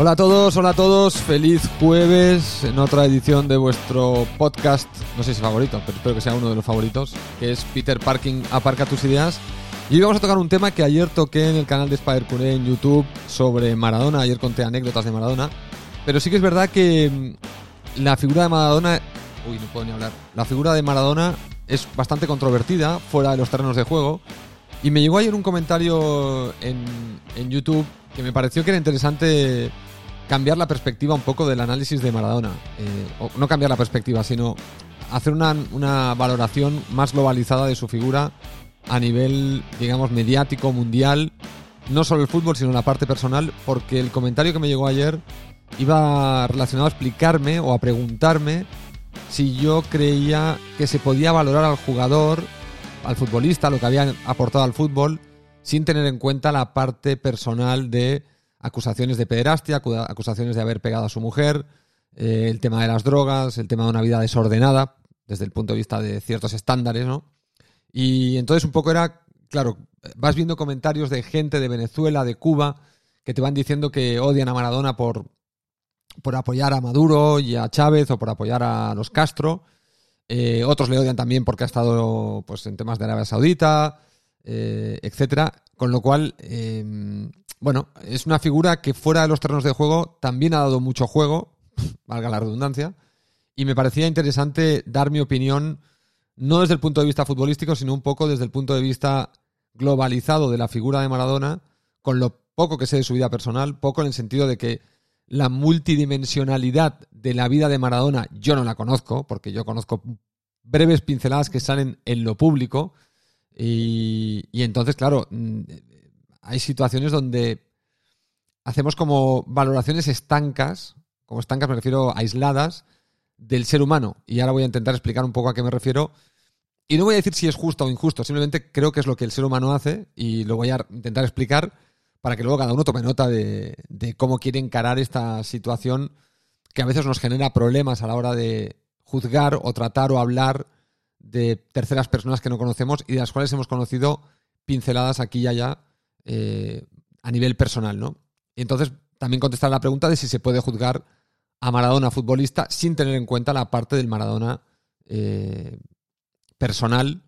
Hola a todos, hola a todos, feliz jueves en otra edición de vuestro podcast, no sé si favorito, pero espero que sea uno de los favoritos, que es Peter Parking, aparca tus ideas. Y hoy vamos a tocar un tema que ayer toqué en el canal de Spider en YouTube sobre Maradona, ayer conté anécdotas de Maradona, pero sí que es verdad que mm, la figura de Maradona, uy, no puedo ni hablar, la figura de Maradona es bastante controvertida fuera de los terrenos de juego. Y me llegó ayer un comentario en, en YouTube que me pareció que era interesante cambiar la perspectiva un poco del análisis de Maradona. Eh, no cambiar la perspectiva, sino hacer una, una, valoración más globalizada de su figura a nivel, digamos, mediático, mundial. No solo el fútbol, sino la parte personal, porque el comentario que me llegó ayer iba relacionado a explicarme o a preguntarme si yo creía que se podía valorar al jugador, al futbolista, lo que había aportado al fútbol, sin tener en cuenta la parte personal de acusaciones de pederastia, acusaciones de haber pegado a su mujer, eh, el tema de las drogas, el tema de una vida desordenada, desde el punto de vista de ciertos estándares, ¿no? Y entonces un poco era, claro, vas viendo comentarios de gente de Venezuela, de Cuba, que te van diciendo que odian a Maradona por, por apoyar a Maduro y a Chávez o por apoyar a los Castro. Eh, otros le odian también porque ha estado pues, en temas de Arabia Saudita, eh, etcétera. Con lo cual, em, bueno, es una figura que fuera de los terrenos de juego también ha dado mucho juego, valga la redundancia, y me parecía interesante dar mi opinión no desde el punto de vista futbolístico, sino un poco desde el punto de vista globalizado de la figura de Maradona, con lo poco que sé de su vida personal, poco en el sentido de que la multidimensionalidad de la vida de Maradona yo no la conozco, porque yo conozco breves pinceladas que salen en lo público, y, y entonces, claro, hay situaciones donde hacemos como valoraciones estancas, como estancas me refiero aisladas, del ser humano. Y ahora voy a intentar explicar un poco a qué me refiero. Y no voy a decir si es justo o injusto, simplemente creo que es lo que el ser humano hace y lo voy a intentar explicar para que luego cada uno tome nota de, cómo quiere encarar esta situación que a veces nos genera problemas a la hora de juzgar o tratar o hablar de terceras personas que no conocemos y de las cuales hemos conocido pinceladas aquí y allá eh, a nivel personal, ¿no? Y entonces también contestar la pregunta de si se puede juzgar a Maradona futbolista sin tener en cuenta la parte del Maradona eh, personal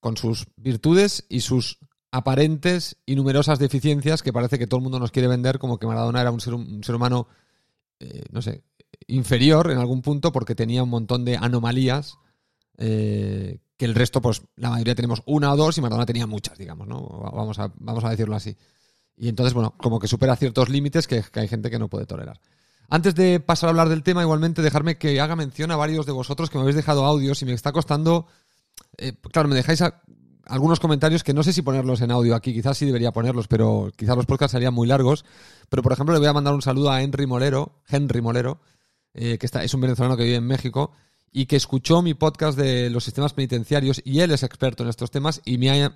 con sus virtudes y sus aparentes y numerosas deficiencias que parece que todo el mundo nos quiere vender como que Maradona era un ser, humano, eh, no sé, inferior en algún punto porque tenía un montón de anomalías eh, que el resto, pues la mayoría tenemos una o dos y Maradona tenía muchas, digamos, ¿no? Vamos a, vamos a decirlo así. Y entonces, bueno, como que supera ciertos límites que, hay gente que no puede tolerar. Antes de pasar a hablar del tema, igualmente dejarme que haga mención a varios de vosotros que me habéis dejado audios y me está costando. Eh, claro, me dejáis algunos comentarios que no sé si ponerlos en audio aquí, quizás sí debería ponerlos, pero quizás los podcasts serían muy largos. Pero por ejemplo, le voy a mandar un saludo a Henry Molero, Henry Molero, eh, que está, es un venezolano que vive en México y que escuchó mi podcast de los sistemas penitenciarios y él es experto en estos temas y me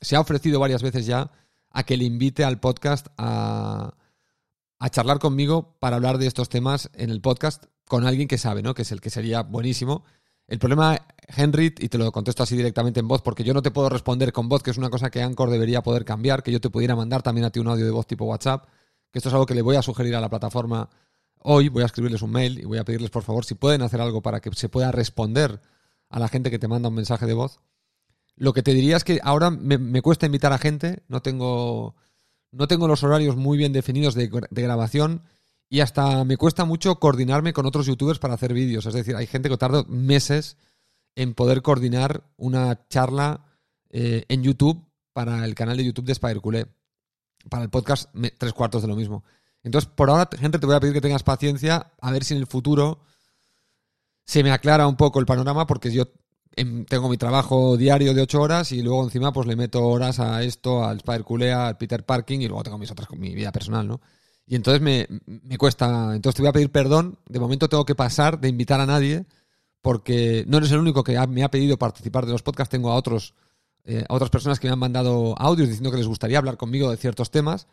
se ha ofrecido varias veces ya a que le invite al podcast a, a charlar conmigo para hablar de estos temas en el podcast con alguien que sabe, ¿no? Que es el que sería buenísimo. El problema, Henry, y te lo contesto así directamente en voz, porque yo no te puedo responder con voz, que es una cosa que Anchor debería poder cambiar, que yo te pudiera mandar también a ti un audio de voz tipo WhatsApp, que esto es algo que le voy a sugerir a la plataforma Hoy voy a escribirles un mail y voy a pedirles por favor si pueden hacer algo para que se pueda responder a la gente que te manda un mensaje de voz. Lo que te diría es que ahora me, cuesta invitar a gente, no tengo, no tengo los horarios muy bien definidos de, grabación y hasta me cuesta mucho coordinarme con otros youtubers para hacer vídeos. Es decir, hay gente que tarda meses en poder coordinar una charla eh, en YouTube para el canal de YouTube de Spider Para el podcast, tres cuartos de lo mismo. Entonces, por ahora, gente, te voy a pedir que tengas paciencia, a ver si en el futuro se me aclara un poco el panorama, porque yo em, tengo mi trabajo diario de ocho horas y luego encima pues le meto horas a esto, al Spider Culea, al Peter Parking y luego tengo mis otras, mi vida personal, ¿no? Y entonces me, cuesta, entonces te voy a pedir perdón, de momento tengo que pasar de invitar a nadie, porque no eres el único que me ha pedido participar de los podcasts, tengo a otros, eh, a otras personas que me han mandado audios diciendo que les gustaría hablar conmigo de ciertos temas,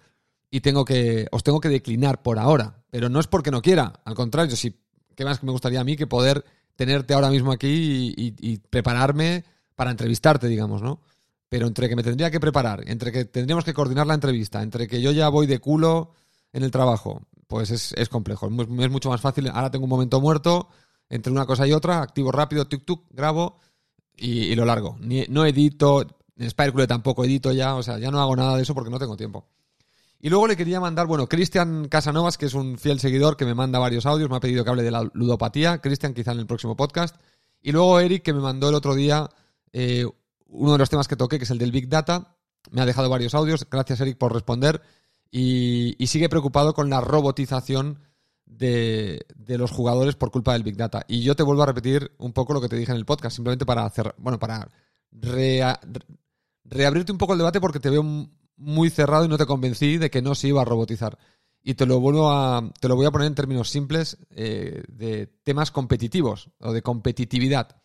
y tengo que, os tengo que declinar por ahora. Pero no es porque no quiera, al contrario, si, ¿qué más que me gustaría a mí que poder tenerte ahora mismo aquí y, prepararme para entrevistarte, digamos, ¿no? Pero entre que me tendría que preparar, entre que tendríamos que coordinar la entrevista, entre que yo ya voy de culo en el trabajo, pues es, es complejo. Es, mu- es mucho más fácil. Ahora tengo un momento muerto entre una cosa y otra, activo rápido, tuk tuk, grabo y, lo largo. No edito, en Spirecule tampoco edito ya, o sea, ya no hago nada de eso porque no tengo tiempo. Y luego le quería mandar, bueno, Cristian Casanovas, que es un fiel seguidor que me manda varios audios, me ha pedido que hable de la ludopatía. Cristian, quizá en el próximo podcast. Y luego Eric, que me mandó el otro día eh, uno de los temas que toqué, que es el del Big Data. Me ha dejado varios audios. Gracias, Eric, por responder. Y, y sigue preocupado con la robotización de, de los jugadores por culpa del Big Data. Y yo te vuelvo a repetir un poco lo que te dije en el podcast, simplemente para hacer, bueno, para rea- reabrirte un poco el debate porque te veo muy cerrado y no te convencí de que no se iba a robotizar. Y te lo vuelvo a, te lo voy a poner en términos simples eh, de temas competitivos o de competitividad.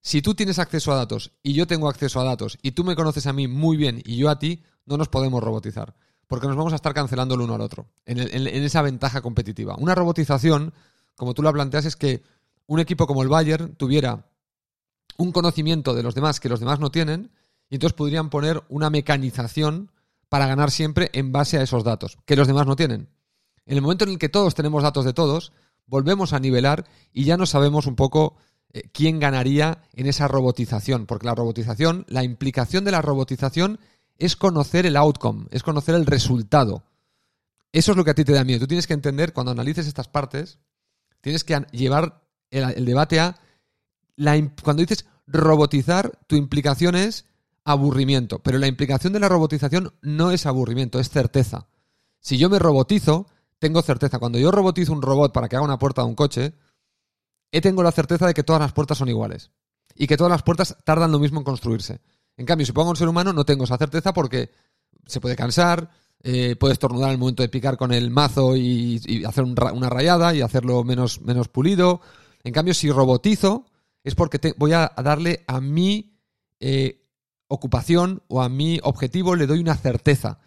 Si tú tienes acceso a datos y yo tengo acceso a datos y tú me conoces a mí muy bien y yo a ti, no nos podemos robotizar. Porque nos vamos a estar cancelando el uno al otro. En, el- en- en esa ventaja competitiva. Una robotización, como tú la planteas, es que un equipo como el Bayern tuviera un conocimiento de los demás que los demás no tienen y entonces podrían poner una mecanización para ganar siempre en base a esos datos que los demás no tienen. En el momento en el que todos tenemos datos de todos, volvemos a nivelar y ya no sabemos un poco eh, quién ganaría en esa robotización, porque la robotización, la implicación de la robotización es conocer el outcome, es conocer el resultado. Eso es lo que a ti te da miedo. Tú tienes que entender, cuando analices estas partes, tienes que llevar el, el debate a la cuando dices robotizar, tu implicación es aburrimiento. Pero la implicación de la robotización no es aburrimiento, es certeza. Si yo me robotizo, tengo certeza. Cuando yo robotizo un robot para que haga una puerta de un coche, he tengo la certeza de que todas las puertas son iguales. Y que todas las puertas tardan lo mismo en construirse. En cambio, si pongo un ser humano, no tengo esa certeza porque se puede cansar, eh, puede estornudar el momento de picar con el mazo y, hacer una rayada y hacerlo menos, menos pulido. En cambio, si robotizo, es porque voy a, a darle a mi eh, ocupación o a mi objetivo, le doy una certeza.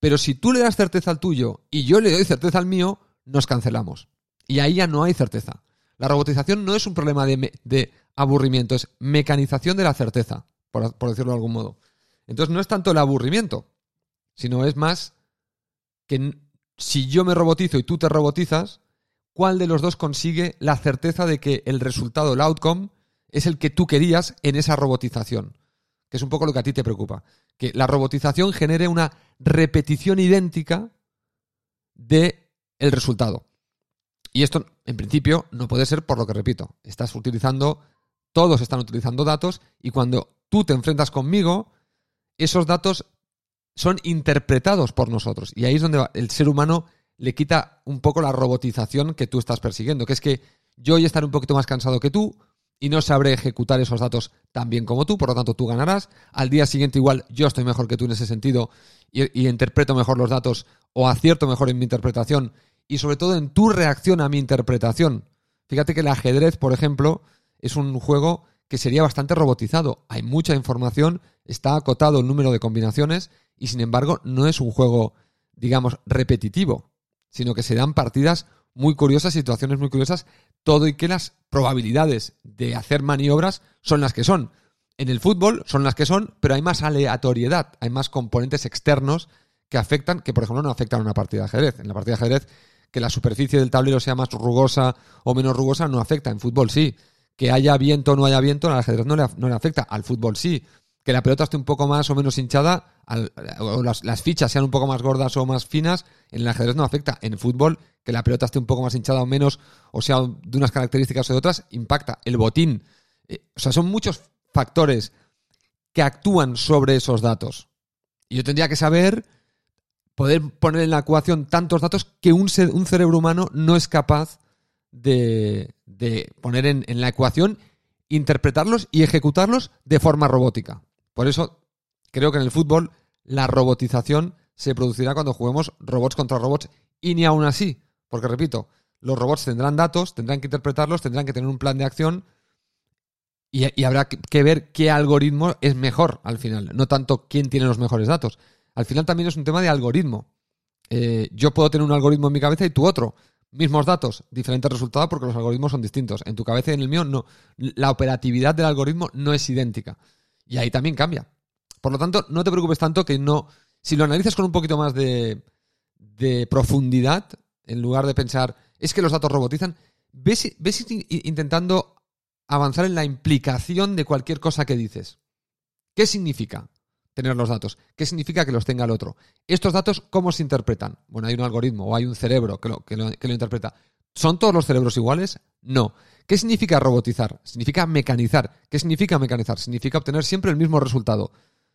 Pero si tú le das certeza al tuyo y yo le doy certeza al mío, nos cancelamos. Y ahí ya no hay certeza. La robotización no es un problema de, de aburrimiento, es mecanización de la certeza, por, por decirlo de algún modo. Entonces no es tanto el aburrimiento, sino es más que si yo me robotizo y tú te robotizas, ¿cuál de los dos consigue la certeza de que el resultado, el outcome, es el que tú querías en esa robotización? Que es un poco lo que a ti te preocupa. Que la robotización genere una repetición idéntica de el resultado. Y esto, en principio, no puede ser por lo que repito. Estás utilizando, todos están utilizando datos y cuando tú te enfrentas conmigo, esos datos son interpretados por nosotros. Y ahí es donde el ser humano le quita un poco la robotización que tú estás persiguiendo, que es que yo hoy estaré un poquito más cansado que tú y no sabré ejecutar esos datos tan bien como tú, por lo tanto tú ganarás. Al día siguiente igual yo estoy mejor que tú en ese sentido y, interpreto mejor los datos o acierto mejor en mi interpretación y sobre todo en tu reacción a mi interpretación. Fíjate que el ajedrez, por ejemplo, es un juego que sería bastante robotizado. Hay mucha información, está acotado el número de combinaciones y sin embargo no es un juego, digamos, repetitivo, sino que se dan partidas muy curiosas, situaciones muy curiosas, todo y que las probabilidades de hacer maniobras son las que son. En el fútbol son las que son, pero hay más aleatoriedad, hay más componentes externos que afectan, que por ejemplo no afectan a una partida de ajedrez. En la partida de ajedrez, que la superficie del tablero sea más rugosa o menos rugosa no afecta. En fútbol sí. Que haya viento o no haya viento, al ajedrez no le, no le afecta. Al fútbol sí. Que la pelota esté un poco más o menos hinchada, o las, fichas sean un poco más gordas o más finas, en el ajedrez no afecta. En el fútbol, que la pelota esté un poco más hinchada o menos, o sea, de unas características o de otras, impacta. El botín. Eh, o sea, son muchos factores que actúan sobre esos datos. Y yo tendría que saber, poder poner en la ecuación tantos datos que un, ce- un cerebro humano no es capaz de, poner en la ecuación, interpretarlos y ejecutarlos de forma robótica. Por eso creo que en el fútbol la robotización se producirá cuando juguemos robots contra robots y ni aún así, porque repito, los robots tendrán datos, tendrán que interpretarlos, tendrán que tener un plan de acción y, habrá que- que ver qué algoritmo es mejor al final, no tanto quién tiene los mejores datos. Al final también es un tema de algoritmo. Eh, yo puedo tener un algoritmo en mi cabeza y tú otro. Mismos datos, diferentes resultados porque los algoritmos son distintos. En tu cabeza y en el mío no. La operatividad del algoritmo no es idéntica. Y ahí también cambia. Por lo tanto, no te preocupes tanto que no. Si lo analizas con un poquito más de, de profundidad, en lugar de pensar, es que los datos robotizan, ves, ves intentando avanzar en la implicación de cualquier cosa que dices. ¿Qué significa tener los datos? ¿Qué significa que los tenga el otro? ¿Estos datos cómo se interpretan? Bueno, hay un algoritmo o hay un cerebro que lo, que lo, que lo interpreta. ¿Son todos los cerebros iguales? No. ¿Qué significa robotizar? Significa mecanizar. ¿Qué significa mecanizar? Significa obtener siempre el mismo resultado.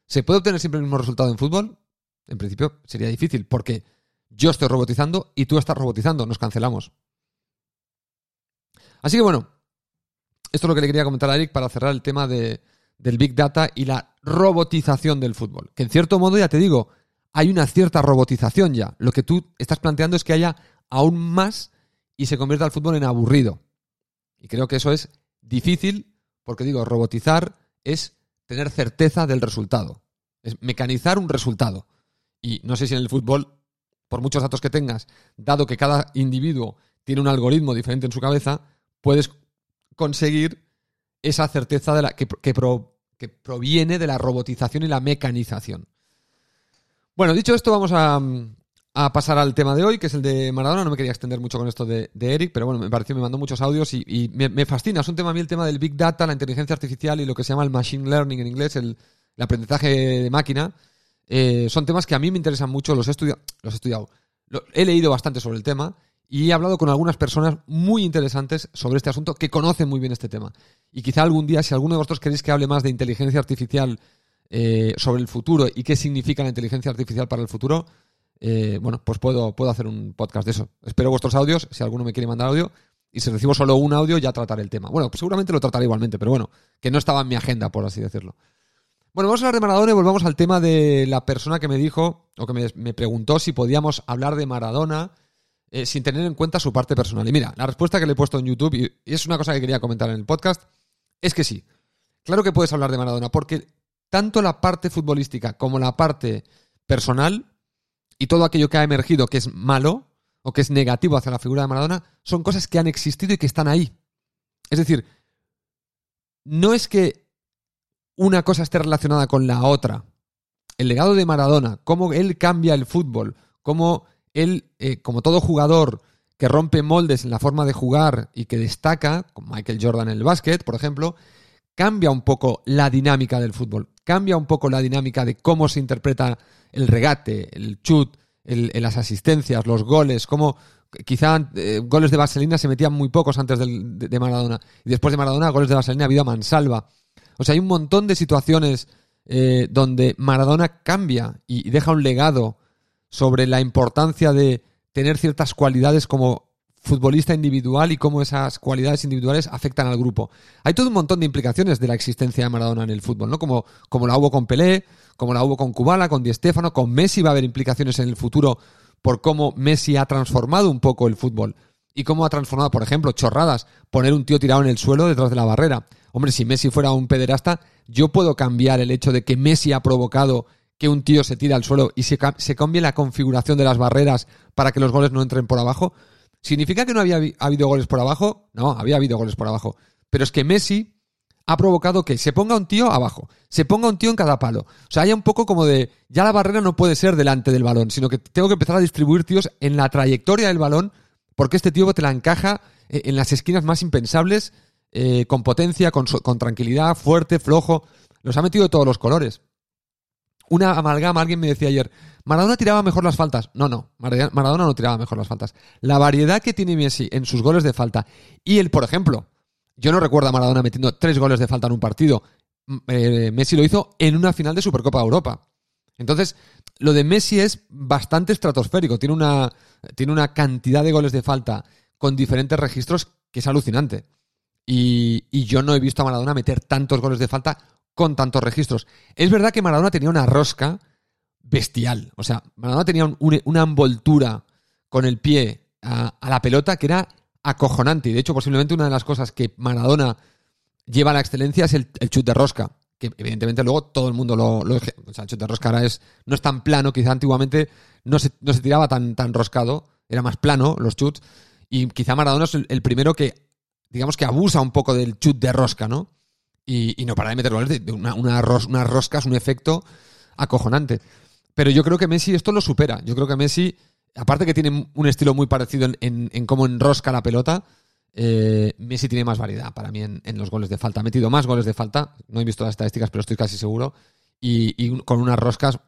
¿Se puede obtener siempre el mismo resultado en fútbol? En principio sería difícil porque yo estoy robotizando y tú estás robotizando. Nos cancelamos. Así que bueno, esto es lo que le quería comentar a Eric para cerrar el tema de, del Big Data y la robotización del fútbol. Que en cierto modo, ya te digo, hay una cierta robotización ya. Lo que tú estás planteando es que haya aún más y se convierta el fútbol en aburrido. Y creo que eso es difícil porque digo, robotizar es tener certeza del resultado. Es mecanizar un resultado. Y no sé si en el fútbol, por muchos datos que tengas, dado que cada individuo tiene un algoritmo diferente en su cabeza, puedes conseguir esa certeza que, proviene de la robotización y la mecanización. Bueno, dicho esto, vamos a, a, pasar al tema de hoy, que es el de Maradona. No me quería extender mucho con esto de, Eric, pero bueno, me pareció, me mandó muchos audios y, me, fascina. Es un tema a mí el tema del Big Data, la inteligencia artificial y lo que se llama el Machine Learning en inglés, el, aprendizaje de máquina. Eh, son temas que a mí me interesan mucho, los he, estudiado los he estudiado. he leído bastante sobre el tema y he hablado con algunas personas muy interesantes sobre este asunto que conocen muy bien este tema. Y quizá algún día, si alguno de vosotros queréis que hable más de inteligencia artificial eh, sobre el futuro y qué significa la inteligencia artificial para el futuro, eh, bueno, pues puedo, puedo hacer un podcast de eso. Espero vuestros audios, si alguno me quiere mandar audio. Y si recibo solo un audio, ya trataré el tema. Bueno, pues seguramente lo trataré igualmente, pero bueno, que no estaba en mi agenda, por así decirlo. Bueno, vamos a hablar de Maradona y volvamos al tema de la persona que me dijo, o que me, preguntó si podíamos hablar de Maradona eh, sin tener en cuenta su parte personal. Y mira, la respuesta que le he puesto en YouTube, y es una cosa que quería comentar en el podcast, es que sí. Claro que puedes hablar de Maradona, porque tanto la parte futbolística como la parte personal y todo aquello que ha emergido que es malo o que es negativo hacia la figura de Maradona son cosas que han existido y que están ahí. Es decir, no es que una cosa esté relacionada con la otra. El legado de Maradona, cómo él cambia el fútbol, cómo él, eh, como todo jugador que rompe moldes en la forma de jugar y que destaca, como Michael Jordan en el básquet, por ejemplo, cambia un poco la dinámica del fútbol, cambia un poco la dinámica de cómo se interpreta el regate, el chut, las asistencias, los goles, cómo quizá eh, goles de vaselina se metían muy pocos antes de, Maradona. Y después de Maradona, goles de vaselina ha habido a mansalva. O sea, hay un montón de situaciones eh, donde Maradona cambia y deja un legado sobre la importancia de tener ciertas cualidades como futbolista individual y cómo esas cualidades individuales afectan al grupo. Hay todo un montón de implicaciones de la existencia de Maradona en el fútbol, ¿no? Como, como la hubo con Pelé, como la hubo con Kubala, con Di Stéfano, con Messi va a haber implicaciones en el futuro por cómo Messi ha transformado un poco el fútbol y cómo ha transformado, por ejemplo, chorradas, poner un tío tirado en el suelo detrás de la barrera. Hombre, si Messi fuera un pederasta, yo puedo cambiar el hecho de que Messi ha provocado que un tío se tira al suelo y se, se cambie la configuración de las barreras para que los goles no entren por abajo. ¿Significa que no había habido goles por abajo? No, había habido goles por abajo. Pero es que Messi ha provocado que se ponga un tío abajo, se ponga un tío en cada palo. O sea, haya un poco como de, ya la barrera no puede ser delante del balón, sino que tengo que empezar a distribuir tíos en la trayectoria del balón, porque este tío te la encaja eh, en las esquinas más impensables, eh, con potencia, con, con tranquilidad, fuerte, flojo. Los ha metido de todos los colores una amalgama. Alguien me decía ayer, Maradona tiraba mejor las faltas. No, no, Maradona no tiraba mejor las faltas. La variedad que tiene Messi en sus goles de falta y el, por ejemplo, yo no recuerdo a Maradona metiendo tres goles de falta en un partido. Eh, Messi lo hizo en una final de Supercopa de Europa. Entonces, lo de Messi es bastante estratosférico. Tiene una, tiene una cantidad de goles de falta con diferentes registros que es alucinante. Y, y yo no he visto a Maradona meter tantos goles de falta con tantos registros. Es verdad que Maradona tenía una rosca bestial. O sea, Maradona tenía una envoltura con el pie a, la pelota que era acojonante. Y de hecho, posiblemente una de las cosas que Maradona lleva a la excelencia es el, chute de rosca. Que evidentemente luego todo el mundo lo. o sea, el chute de rosca ahora es, no es tan plano. Quizá antiguamente no se, no se tiraba tan, tan roscado. Era más plano los chutes. Y quizá Maradona es el, primero que, digamos que abusa un poco del chute de rosca, ¿no? y, no para de meter goles una, una, unas roscas, un efecto acojonante. Pero yo creo que Messi esto lo supera. Yo creo que Messi aparte que tiene un estilo muy parecido en, cómo enrosca la pelota, eh, Messi tiene más variedad para mí en, los goles de falta. Ha metido más goles de falta, no he visto las estadísticas, pero estoy casi seguro, y, con unas roscas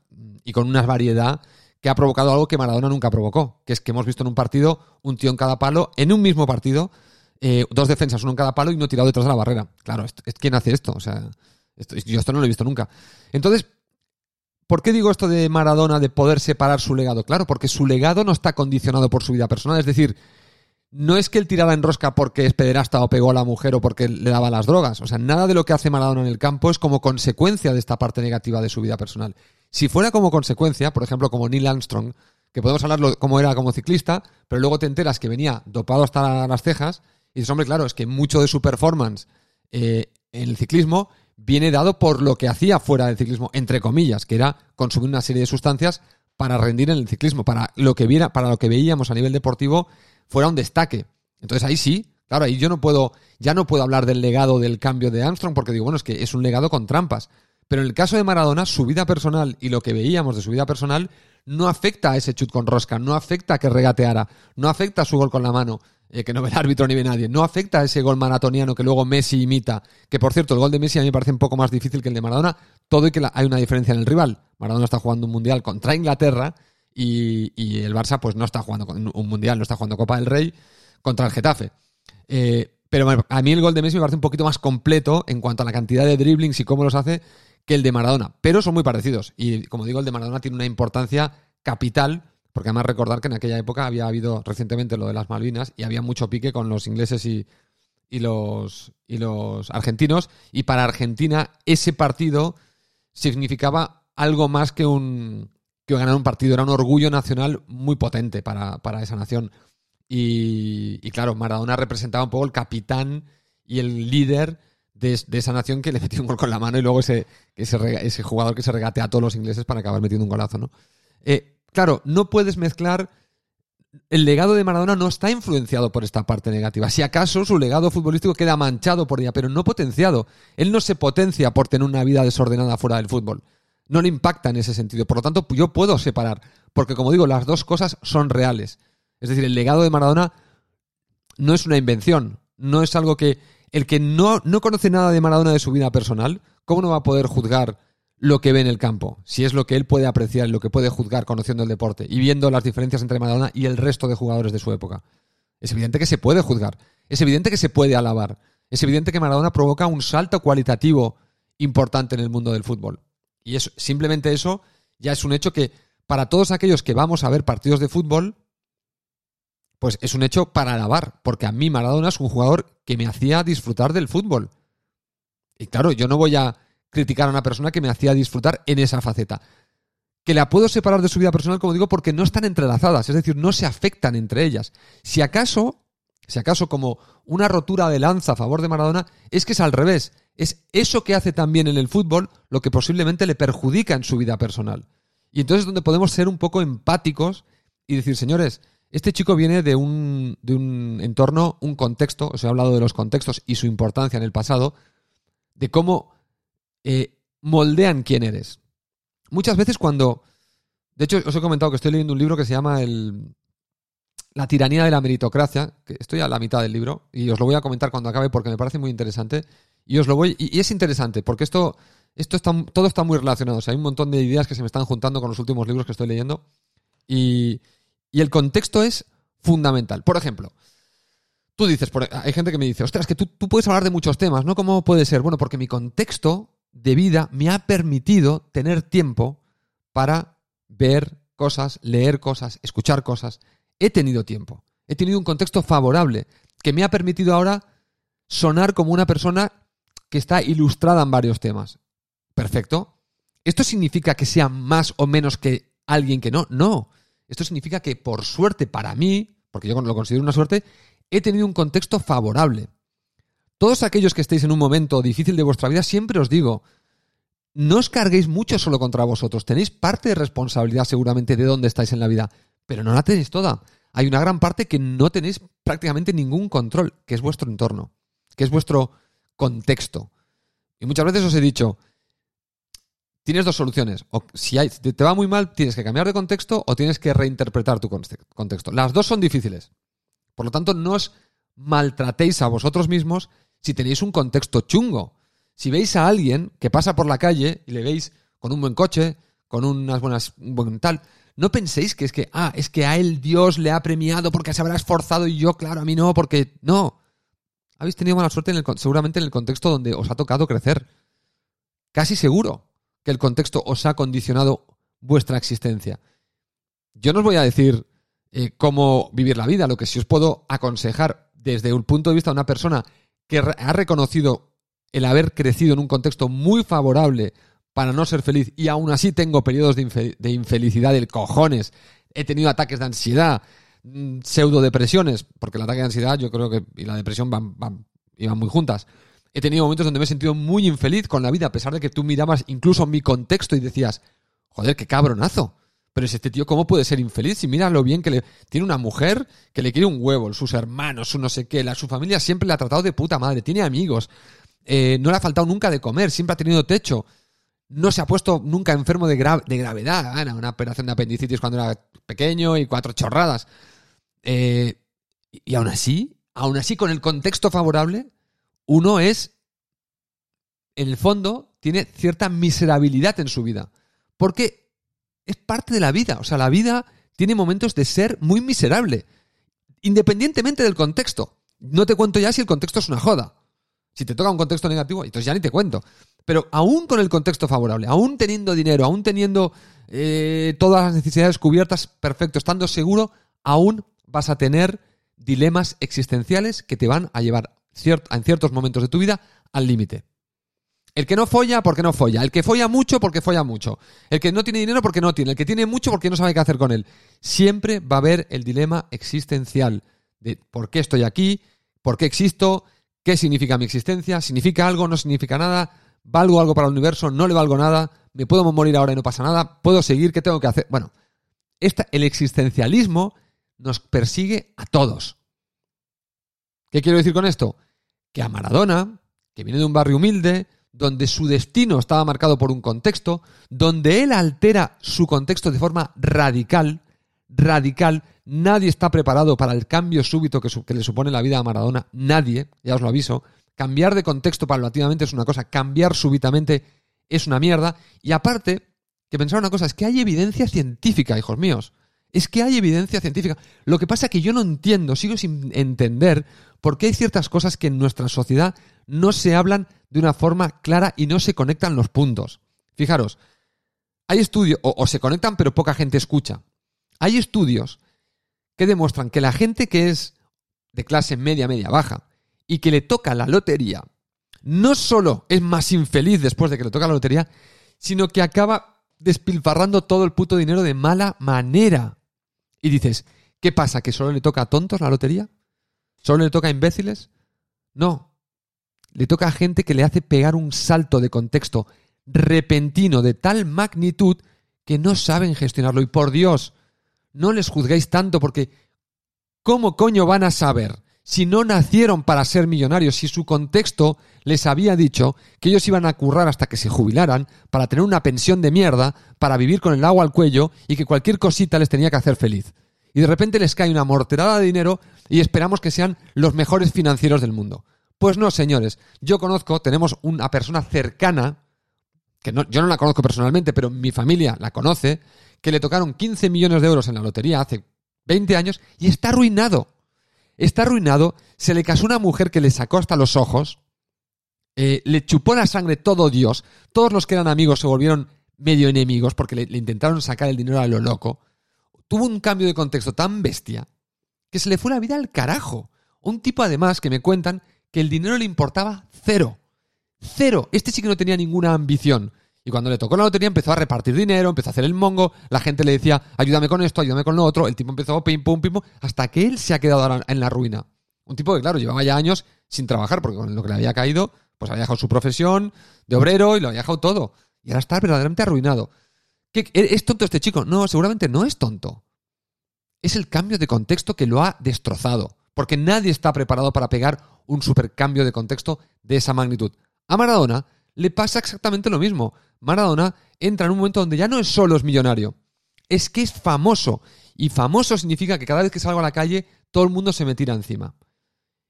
y con una variedad que ha provocado algo que Maradona nunca provocó, que es que hemos visto en un partido un tío en cada palo, en un mismo partido, eh, dos defensas, uno en cada palo y no tirado detrás de la barrera. Claro, ¿quién hace esto? O sea, yo esto no lo he visto nunca. Entonces, ¿por qué digo esto de Maradona de poder separar su legado? Claro, porque su legado no está condicionado por su vida personal. Es decir, no es que él tiraba en rosca porque es pederasta o pegó a la mujer o porque le daba las drogas. O sea, nada de lo que hace Maradona en el campo es como consecuencia de esta parte negativa de su vida personal. Si fuera como consecuencia, por ejemplo, como Neil Armstrong, que podemos hablar como era como ciclista, pero luego te enteras que venía dopado hasta las cejas, y dices, hombre, claro, es que mucho de su performance eh, en el ciclismo viene dado por lo que hacía fuera del ciclismo, entre comillas, que era consumir una serie de sustancias para rendir en el ciclismo, para lo que viera, para lo que veíamos a nivel deportivo fuera un destaque. Entonces ahí sí, claro, ahí yo no puedo, ya no puedo hablar del legado del cambio de Armstrong, porque digo, bueno, es que es un legado con trampas. Pero en el caso de Maradona, su vida personal y lo que veíamos de su vida personal no afecta a ese chut con rosca, no afecta a que regateara, no afecta a su gol con la mano, eh, que no ve el árbitro ni ve nadie. No afecta a ese gol maratoniano que luego Messi imita. Que por cierto, el gol de Messi a mí me parece un poco más difícil que el de Maradona. Todo y que hay una diferencia en el rival. Maradona está jugando un mundial contra Inglaterra y, el Barça pues no está jugando un mundial, no está jugando Copa del Rey contra el Getafe. Eh, pero a mí el gol de Messi me parece un poquito más completo en cuanto a la cantidad de dribblings y cómo los hace que el de Maradona. Pero son muy parecidos. Y como digo, el de Maradona tiene una importancia capital porque además recordar que en aquella época había habido recientemente lo de las Malvinas y había mucho pique con los ingleses y, los, y los argentinos. Y para Argentina ese partido significaba algo más que un que ganar un partido. Era un orgullo nacional muy potente para, esa nación. Y, claro, Maradona representaba un poco el capitán y el líder de, esa nación que le metió un gol con la mano y luego ese, ese, jugador que se regatea a todos los ingleses para acabar metiendo un golazo, ¿no? Eh, claro, no puedes mezclar. El legado de Maradona no está influenciado por esta parte negativa. Si acaso su legado futbolístico queda manchado por ella, pero no potenciado. Él no se potencia por tener una vida desordenada fuera del fútbol. No le impacta en ese sentido. Por lo tanto, yo puedo separar. Porque, como digo, las dos cosas son reales. Es decir, el legado de Maradona no es una invención. No es algo que. El que no, no conoce nada de Maradona de su vida personal, ¿cómo no va a poder juzgar lo que ve en el campo, si es lo que él puede apreciar, lo que puede juzgar conociendo el deporte y viendo las diferencias entre Maradona y el resto de jugadores de su época. Es evidente que se puede juzgar, es evidente que se puede alabar, es evidente que Maradona provoca un salto cualitativo importante en el mundo del fútbol. Y es, simplemente eso ya es un hecho que para todos aquellos que vamos a ver partidos de fútbol, pues es un hecho para alabar, porque a mí Maradona es un jugador que me hacía disfrutar del fútbol. Y claro, yo no voy a criticar a una persona que me hacía disfrutar en esa faceta. Que la puedo separar de su vida personal, como digo, porque no están entrelazadas, es decir, no se afectan entre ellas. Si acaso, si acaso como una rotura de lanza a favor de Maradona, es que es al revés. Es eso que hace también en el fútbol lo que posiblemente le perjudica en su vida personal. Y entonces es donde podemos ser un poco empáticos y decir, señores, este chico viene de un, de un entorno, un contexto, os he hablado de los contextos y su importancia en el pasado, de cómo eh, moldean quién eres. Muchas veces cuando... De hecho, os he comentado que estoy leyendo un libro que se llama el, La tiranía de la meritocracia, estoy a la mitad del libro, y os lo voy a comentar cuando acabe porque me parece muy interesante. Y os lo voy. Y, es interesante, porque esto, esto está, todo está muy relacionado. O sea, hay un montón de ideas que se me están juntando con los últimos libros que estoy leyendo. Y, y el contexto es fundamental. Por ejemplo, tú dices, hay gente que me dice, ostras, que tú, tú, puedes hablar de muchos temas, ¿no? ¿Cómo puede ser? Bueno, porque mi contexto de vida me ha permitido tener tiempo para ver cosas, leer cosas, escuchar cosas. He tenido tiempo. He tenido un contexto favorable que me ha permitido ahora sonar como una persona que está ilustrada en varios temas. Perfecto. ¿Esto significa que sea más o menos que alguien que no? No. Esto significa que por suerte para mí, porque yo lo considero una suerte, he tenido un contexto favorable. Todos aquellos que estéis en un momento difícil de vuestra vida, siempre os digo, no os carguéis mucho solo contra vosotros. Tenéis parte de responsabilidad seguramente de dónde estáis en la vida, pero no la tenéis toda. Hay una gran parte que no tenéis prácticamente ningún control, que es vuestro entorno, que es vuestro contexto. Y muchas veces os he dicho, tienes dos soluciones. O si, te va muy mal, tienes que cambiar de contexto o tienes que reinterpretar tu contexto. Las dos son difíciles. Por lo tanto, no os maltratéis a vosotros mismos si tenéis un contexto chungo. Si veis a alguien que pasa por la calle y le veis con un buen coche, con unas buenas, un buen tal, no penséis que es que, ah, es que a él Dios le ha premiado porque se habrá esforzado y yo, claro, a mí no, porque no. Habéis tenido mala suerte en el, seguramente en el contexto donde os ha tocado crecer. Casi seguro que el contexto os ha condicionado vuestra existencia. Yo no os voy a decir eh, cómo vivir la vida, lo que sí os puedo aconsejar desde un punto de vista de una persona que ha reconocido el haber crecido en un contexto muy favorable para no ser feliz y aún así tengo periodos de, infelicidad del cojones, he tenido ataques de ansiedad, mm, pseudo depresiones, porque el ataque de ansiedad yo creo que y la depresión van, van, iban muy juntas. He tenido momentos donde me he sentido muy infeliz con la vida, a pesar de que tú mirabas incluso mi contexto y decías, joder, qué cabronazo. Pero es este tío, ¿cómo puede ser infeliz? Si mira lo bien que le. Tiene una mujer que le quiere un huevo, sus hermanos, su no sé qué, la, su familia siempre le ha tratado de puta madre, tiene amigos, eh, no le ha faltado nunca de comer, siempre ha tenido techo no se ha puesto nunca enfermo de, gravedad. Ana, una operación de apendicitis cuando era pequeño y cuatro chorradas. Eh, y aún así, aún así, con el contexto favorable, uno es, en el fondo, tiene cierta miserabilidad en su vida. Porque es parte de la vida. O sea, la vida tiene momentos de ser muy miserable. Independientemente del contexto. No te cuento ya si el contexto es una joda. Si te toca un contexto negativo, entonces ya ni te cuento. Pero aún con el contexto favorable, aún teniendo dinero, aún teniendo eh, todas las necesidades cubiertas, perfecto, estando seguro, aún vas a tener dilemas existenciales que te van a llevar en ciertos momentos de tu vida al límite. El que no folla, porque no folla. El que folla mucho, porque folla mucho. El que no tiene dinero, porque no tiene. El que tiene mucho, porque no sabe qué hacer con él. Siempre va a haber el dilema existencial de por qué estoy aquí, por qué existo, ¿Qué significa mi existencia? ¿Significa algo? ¿No significa nada? ¿Valgo algo para el universo? ¿No le valgo nada? ¿Me puedo morir ahora y no pasa nada? ¿Puedo seguir? ¿Qué tengo que hacer? Bueno, el existencialismo nos persigue a todos. ¿Qué quiero decir con esto? Que a Maradona, que viene de un barrio humilde, donde su destino estaba marcado por un contexto, donde él altera su contexto de forma radical, radical, Nadie está preparado para el cambio súbito que, le supone la vida a Maradona. Nadie, ya os lo aviso. Cambiar de contexto paulatinamente es una cosa, cambiar súbitamente es una mierda. Y aparte, que pensar una cosa, es que hay evidencia científica, hijos míos. Es que hay evidencia científica. Lo que pasa es que yo no entiendo, sigo sin entender por qué hay ciertas cosas que en nuestra sociedad no se hablan de una forma clara y no se conectan los puntos. Fijaros, hay estudios, o se conectan pero poca gente escucha. Hay estudios que demuestran que la gente que es de clase media, media, baja y que le toca la lotería, no solo es más infeliz después de que le toca la lotería, sino que acaba despilfarrando todo el puto dinero de mala manera. Y dices, ¿qué pasa? ¿Que solo le toca a tontos la lotería? ¿Solo le toca a imbéciles? No. Le toca a gente que le hace pegar un salto de contexto repentino de tal magnitud que no saben gestionarlo. Y por Dios, no les juzguéis tanto porque ¿cómo coño van a saber si no nacieron para ser millonarios, si su contexto les había dicho que ellos iban a currar hasta que se jubilaran para tener una pensión de mierda, para vivir con el agua al cuello y que cualquier cosita les tenía que hacer feliz? Y de repente les cae una morterada de dinero y esperamos que sean los mejores financieros del mundo. Pues no, señores. Yo conozco, tenemos una persona cercana, que no, yo no la conozco personalmente, pero mi familia la conoce, que le tocaron 15 millones de euros en la lotería hace 20 años y está arruinado. Está arruinado, se le casó una mujer que le sacó hasta los ojos, eh, le chupó la sangre todo Dios, todos los que eran amigos se volvieron medio enemigos porque le, le intentaron sacar el dinero a lo loco. Tuvo un cambio de contexto tan bestia que se le fue la vida al carajo. Un tipo además que me cuentan que el dinero le importaba cero. Cero. Este sí que no tenía ninguna ambición. Y cuando le tocó la lotería empezó a repartir dinero, empezó a hacer el mongo, la gente le decía, ayúdame con esto, ayúdame con lo otro, el tipo empezó pim pum pim hasta que él se ha quedado en la ruina. Un tipo que, claro, llevaba ya años sin trabajar, porque con lo que le había caído, pues había dejado su profesión de obrero y lo había dejado todo. Y ahora está verdaderamente arruinado. ¿Qué, ¿Es tonto este chico? No, seguramente no es tonto. Es el cambio de contexto que lo ha destrozado. Porque nadie está preparado para pegar un supercambio de contexto de esa magnitud. A Maradona le pasa exactamente lo mismo. Maradona entra en un momento donde ya no es solo es millonario, es que es famoso. Y famoso significa que cada vez que salgo a la calle, todo el mundo se me tira encima.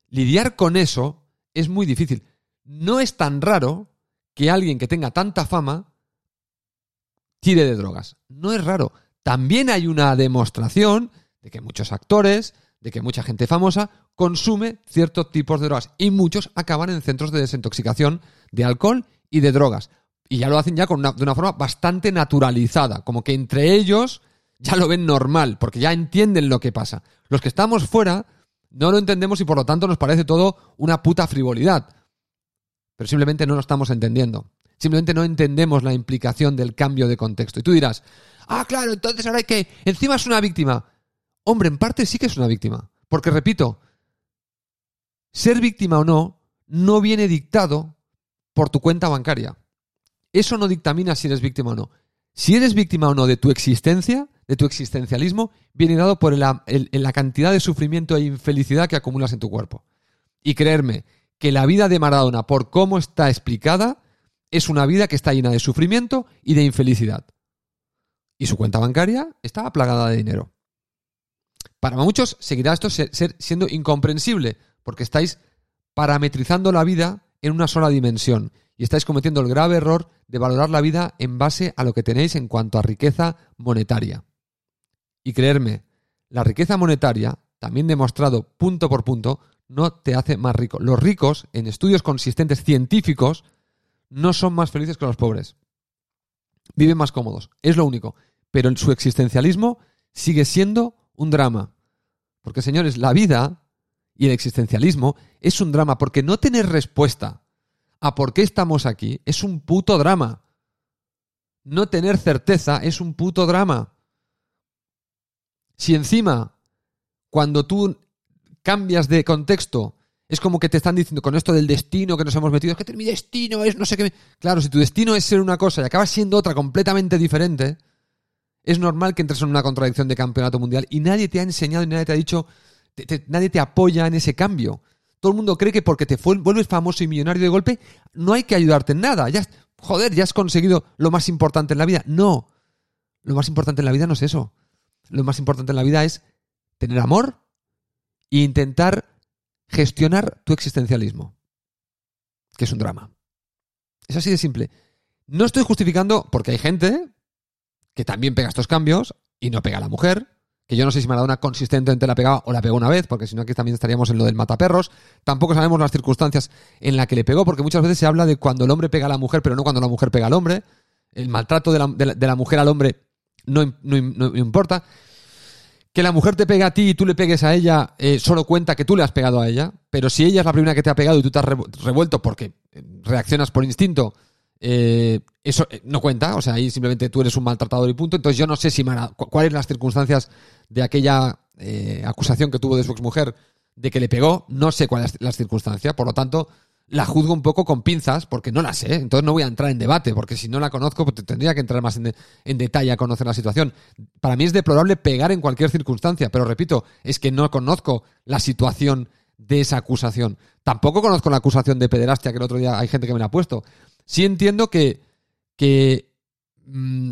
Lidiar con eso es muy difícil. No es tan raro que alguien que tenga tanta fama tire de drogas. No es raro. También hay una demostración de que muchos actores, de que mucha gente famosa consume ciertos tipos de drogas y muchos acaban en centros de desintoxicación de alcohol y de drogas. Y ya lo hacen ya con de una forma bastante naturalizada, como que entre ellos ya lo ven normal, porque ya entienden lo que pasa. Los que estamos fuera no lo entendemos y por lo tanto nos parece todo una puta frivolidad. Pero simplemente no lo estamos entendiendo. Simplemente no entendemos la implicación del cambio de contexto. Y tú dirás, ah, claro, entonces ahora hay que... Encima es una víctima. Hombre, en parte sí que es una víctima. Porque, repito, ser víctima o no no viene dictado por tu cuenta bancaria. Eso no dictamina si eres víctima o no. Si eres víctima o no de tu existencia, de tu existencialismo, viene dado por la, la cantidad de sufrimiento e infelicidad que acumulas en tu cuerpo. Y creerme que la vida de Maradona, por cómo está explicada, es una vida que está llena de sufrimiento y de infelicidad. Y su cuenta bancaria estaba plagada de dinero. Para muchos seguirá esto siendo incomprensible, porque estáis parametrizando la vida en una sola dimensión y estáis cometiendo el grave error de valorar la vida en base a lo que tenéis en cuanto a riqueza monetaria. Y creerme, la riqueza monetaria, también demostrado punto por punto, no te hace más rico. Los ricos, en estudios consistentes científicos, no son más felices que los pobres. Viven más cómodos, es lo único. Pero su existencialismo sigue siendo un drama. Porque, señores, la vida y el existencialismo es un drama, porque no tener respuesta a por qué estamos aquí es un puto drama. No tener certeza es un puto drama. Si encima, cuando tú cambias de contexto, es como que te están diciendo con esto del destino que nos hemos metido, es que mi destino es no sé qué. Claro, si tu destino es ser una cosa y acabas siendo otra completamente diferente, es normal que entres en una contradicción de campeonato mundial y nadie te ha enseñado y nadie te ha dicho, nadie te apoya en ese cambio. Todo el mundo cree que porque te vuelves famoso y millonario de golpe, no hay que ayudarte en nada. Joder, ya has conseguido lo más importante en la vida. No. Lo más importante en la vida no es eso. Lo más importante en la vida es tener amor e intentar gestionar tu existencialismo, que es un drama. Es así de simple. No estoy justificando, porque hay gente que también pega estos cambios y no pega a la mujer, que yo no sé si Maradona consistentemente la pegaba o la pegó una vez, porque si no aquí también estaríamos en lo del mataperros. Tampoco sabemos las circunstancias en las que le pegó, porque muchas veces se habla de cuando el hombre pega a la mujer, pero no cuando la mujer pega al hombre. El maltrato de la, mujer al hombre no, no importa. Que la mujer te pega a ti y tú le pegues a ella, eh, solo cuenta que tú le has pegado a ella, pero si ella es la primera que te ha pegado y tú te has revuelto porque reaccionas por instinto, eh, eso no cuenta, o sea, ahí simplemente tú eres un maltratador y punto. Entonces yo no sé si cuáles las circunstancias de aquella acusación que tuvo de su exmujer de que le pegó, no sé cuáles las circunstancias, por lo tanto, la juzgo un poco con pinzas porque no la sé. Entonces no voy a entrar en debate porque si no la conozco pues tendría que entrar más en, en, detalle a conocer la situación. Para mí es deplorable pegar en cualquier circunstancia, pero repito, es que no conozco la situación de esa acusación. Tampoco conozco la acusación de pederastia que el otro día hay gente que me la ha puesto. Sí entiendo que, que, mm,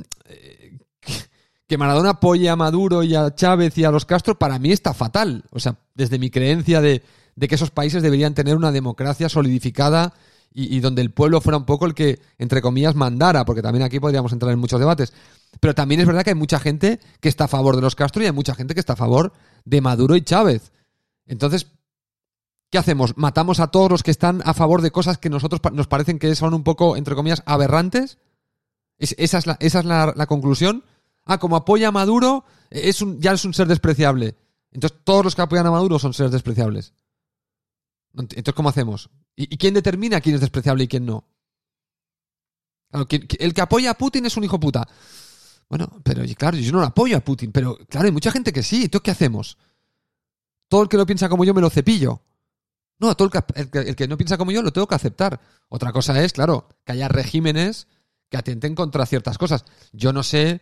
que Maradona apoye a Maduro y a Chávez y a los Castro para mí está fatal. O sea, desde mi creencia de de que esos países deberían tener una democracia solidificada y, donde el pueblo fuera un poco el que, entre comillas, mandara, porque también aquí podríamos entrar en muchos debates. Pero también es verdad que hay mucha gente que está a favor de los Castro y hay mucha gente que está a favor de Maduro y Chávez. Entonces, ¿qué hacemos? ¿Matamos a todos los que están a favor de cosas que nosotros nos parecen que son un poco, entre comillas, aberrantes? esa es, la, esa es la, conclusión. Ah, como apoya a Maduro, es un, ya es un ser despreciable. Entonces, todos los que apoyan a Maduro son seres despreciables. Entonces, ¿cómo hacemos? ¿Y, quién determina quién es despreciable y quién no? el que apoya a Putin es un hijo puta. Bueno, pero claro, yo no lo apoyo a Putin, pero claro, hay mucha gente que sí. ¿Entonces qué hacemos? Todo el que no piensa como yo me lo cepillo. No, todo el que, el que no piensa como yo lo tengo que aceptar. Otra cosa es, claro, que haya regímenes que atenten contra ciertas cosas. Yo no sé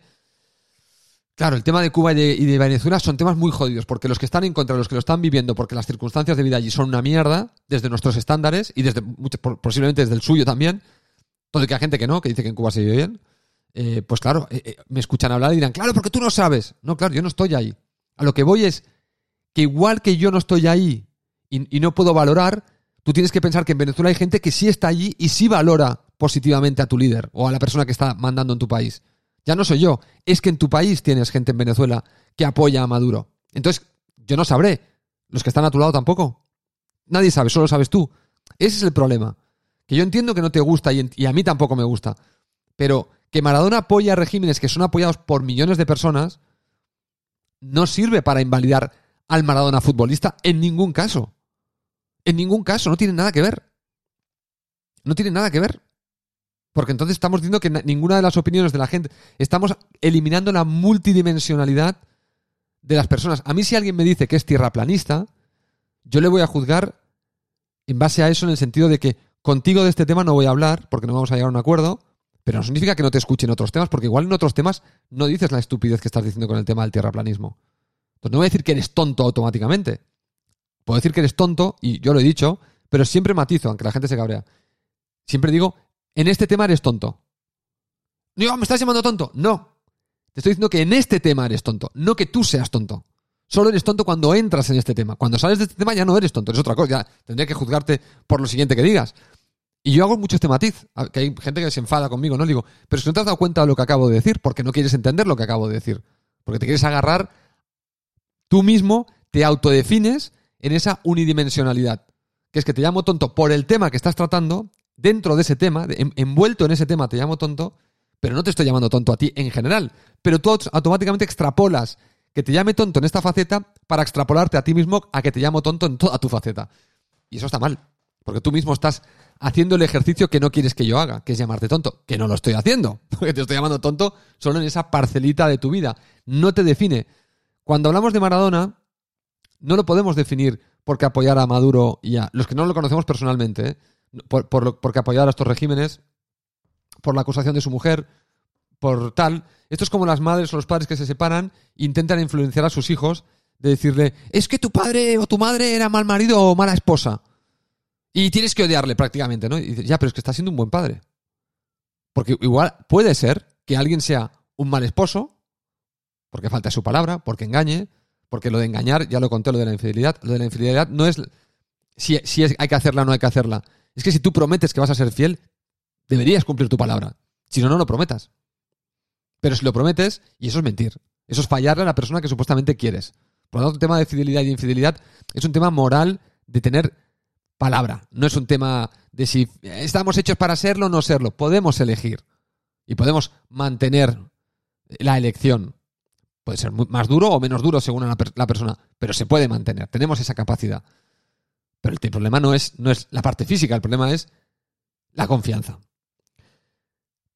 Claro, el tema de Cuba y de, Venezuela son temas muy jodidos, porque los que están en contra, los que lo están viviendo, porque las circunstancias de vida allí son una mierda, desde nuestros estándares y desde posiblemente desde el suyo también, Todo que hay gente que no, que dice que en Cuba se vive bien. Eh, pues claro, eh, eh, me escuchan hablar y dirán, claro, porque tú no sabes. No, claro, yo no estoy ahí. A lo que voy es que igual que yo no estoy ahí y, no puedo valorar, tú tienes que pensar que en Venezuela hay gente que sí está allí y sí valora positivamente a tu líder o a la persona que está mandando en tu país. Ya no soy yo, es que en tu país tienes gente en Venezuela que apoya a Maduro. Entonces, yo no sabré. Los que están a tu lado tampoco. Nadie sabe, solo sabes tú. Ese es el problema. Que yo entiendo que no te gusta y, y a mí tampoco me gusta. Pero que Maradona apoya regímenes que son apoyados por millones de personas no sirve para invalidar al Maradona futbolista en ningún caso. En ningún caso, no tiene nada que ver. No tiene nada que ver. Porque entonces estamos diciendo que ninguna de las opiniones de la gente. Estamos eliminando la multidimensionalidad de las personas. A mí, si alguien me dice que es tierraplanista, yo le voy a juzgar en base a eso, en el sentido de que contigo de este tema no voy a hablar, porque no vamos a llegar a un acuerdo, pero no significa que no te escuchen otros temas, porque igual en otros temas no dices la estupidez que estás diciendo con el tema del tierraplanismo. Entonces no voy a decir que eres tonto automáticamente. Puedo decir que eres tonto, y yo lo he dicho, pero siempre matizo, aunque la gente se cabrea. Siempre digo, en este tema eres tonto. No, ¿me estás llamando tonto? No. Te estoy diciendo que en este tema eres tonto, no que tú seas tonto. Solo eres tonto cuando entras en este tema. Cuando sales de este tema ya no eres tonto, es otra cosa. Ya tendría que juzgarte por lo siguiente que digas. Y yo hago mucho este matiz, que hay gente que se enfada conmigo, ¿no? Digo, pero si no te has dado cuenta de lo que acabo de decir, porque no quieres entender lo que acabo de decir. Porque te quieres agarrar, tú mismo te autodefines en esa unidimensionalidad. Que es que te llamo tonto por el tema que estás tratando dentro de ese tema, envuelto en ese tema, te llamo tonto, pero no te estoy llamando tonto a ti en general. Pero tú automáticamente extrapolas que te llame tonto en esta faceta para extrapolarte a ti mismo a que te llamo tonto en toda tu faceta. Y eso está mal, porque tú mismo estás haciendo el ejercicio que no quieres que yo haga, que es llamarte tonto, que no lo estoy haciendo, porque te estoy llamando tonto solo en esa parcelita de tu vida. No te define. Cuando hablamos de Maradona, no lo podemos definir porque apoyar a Maduro y a los que no lo conocemos personalmente, ¿eh? por, porque apoyar a estos regímenes, por la acusación de su mujer, por tal. Esto es como las madres o los padres que se separan intentan influenciar a sus hijos de decirle, es que tu padre o tu madre era mal marido o mala esposa. Y tienes que odiarle prácticamente, ¿no? Y dices, ya, pero es que está siendo un buen padre. Porque igual puede ser que alguien sea un mal esposo, porque falta su palabra, porque engañe, porque lo de engañar, ya lo conté, lo de la infidelidad. Lo de la infidelidad no es si, si hay que hacerla o no hay que hacerla. Es que si tú prometes que vas a ser fiel, deberías cumplir tu palabra. Si no, no lo prometas. Pero si lo prometes, y eso es mentir. Eso es fallarle a la persona que supuestamente quieres. Por lo tanto, el tema de fidelidad y infidelidad es un tema moral de tener palabra. No es un tema de si estamos hechos para serlo o no serlo. Podemos elegir. Y podemos mantener la elección. Puede ser más duro o menos duro según la, persona, pero se puede mantener. Tenemos esa capacidad. Pero el problema no es, no es la parte física, el problema es la confianza.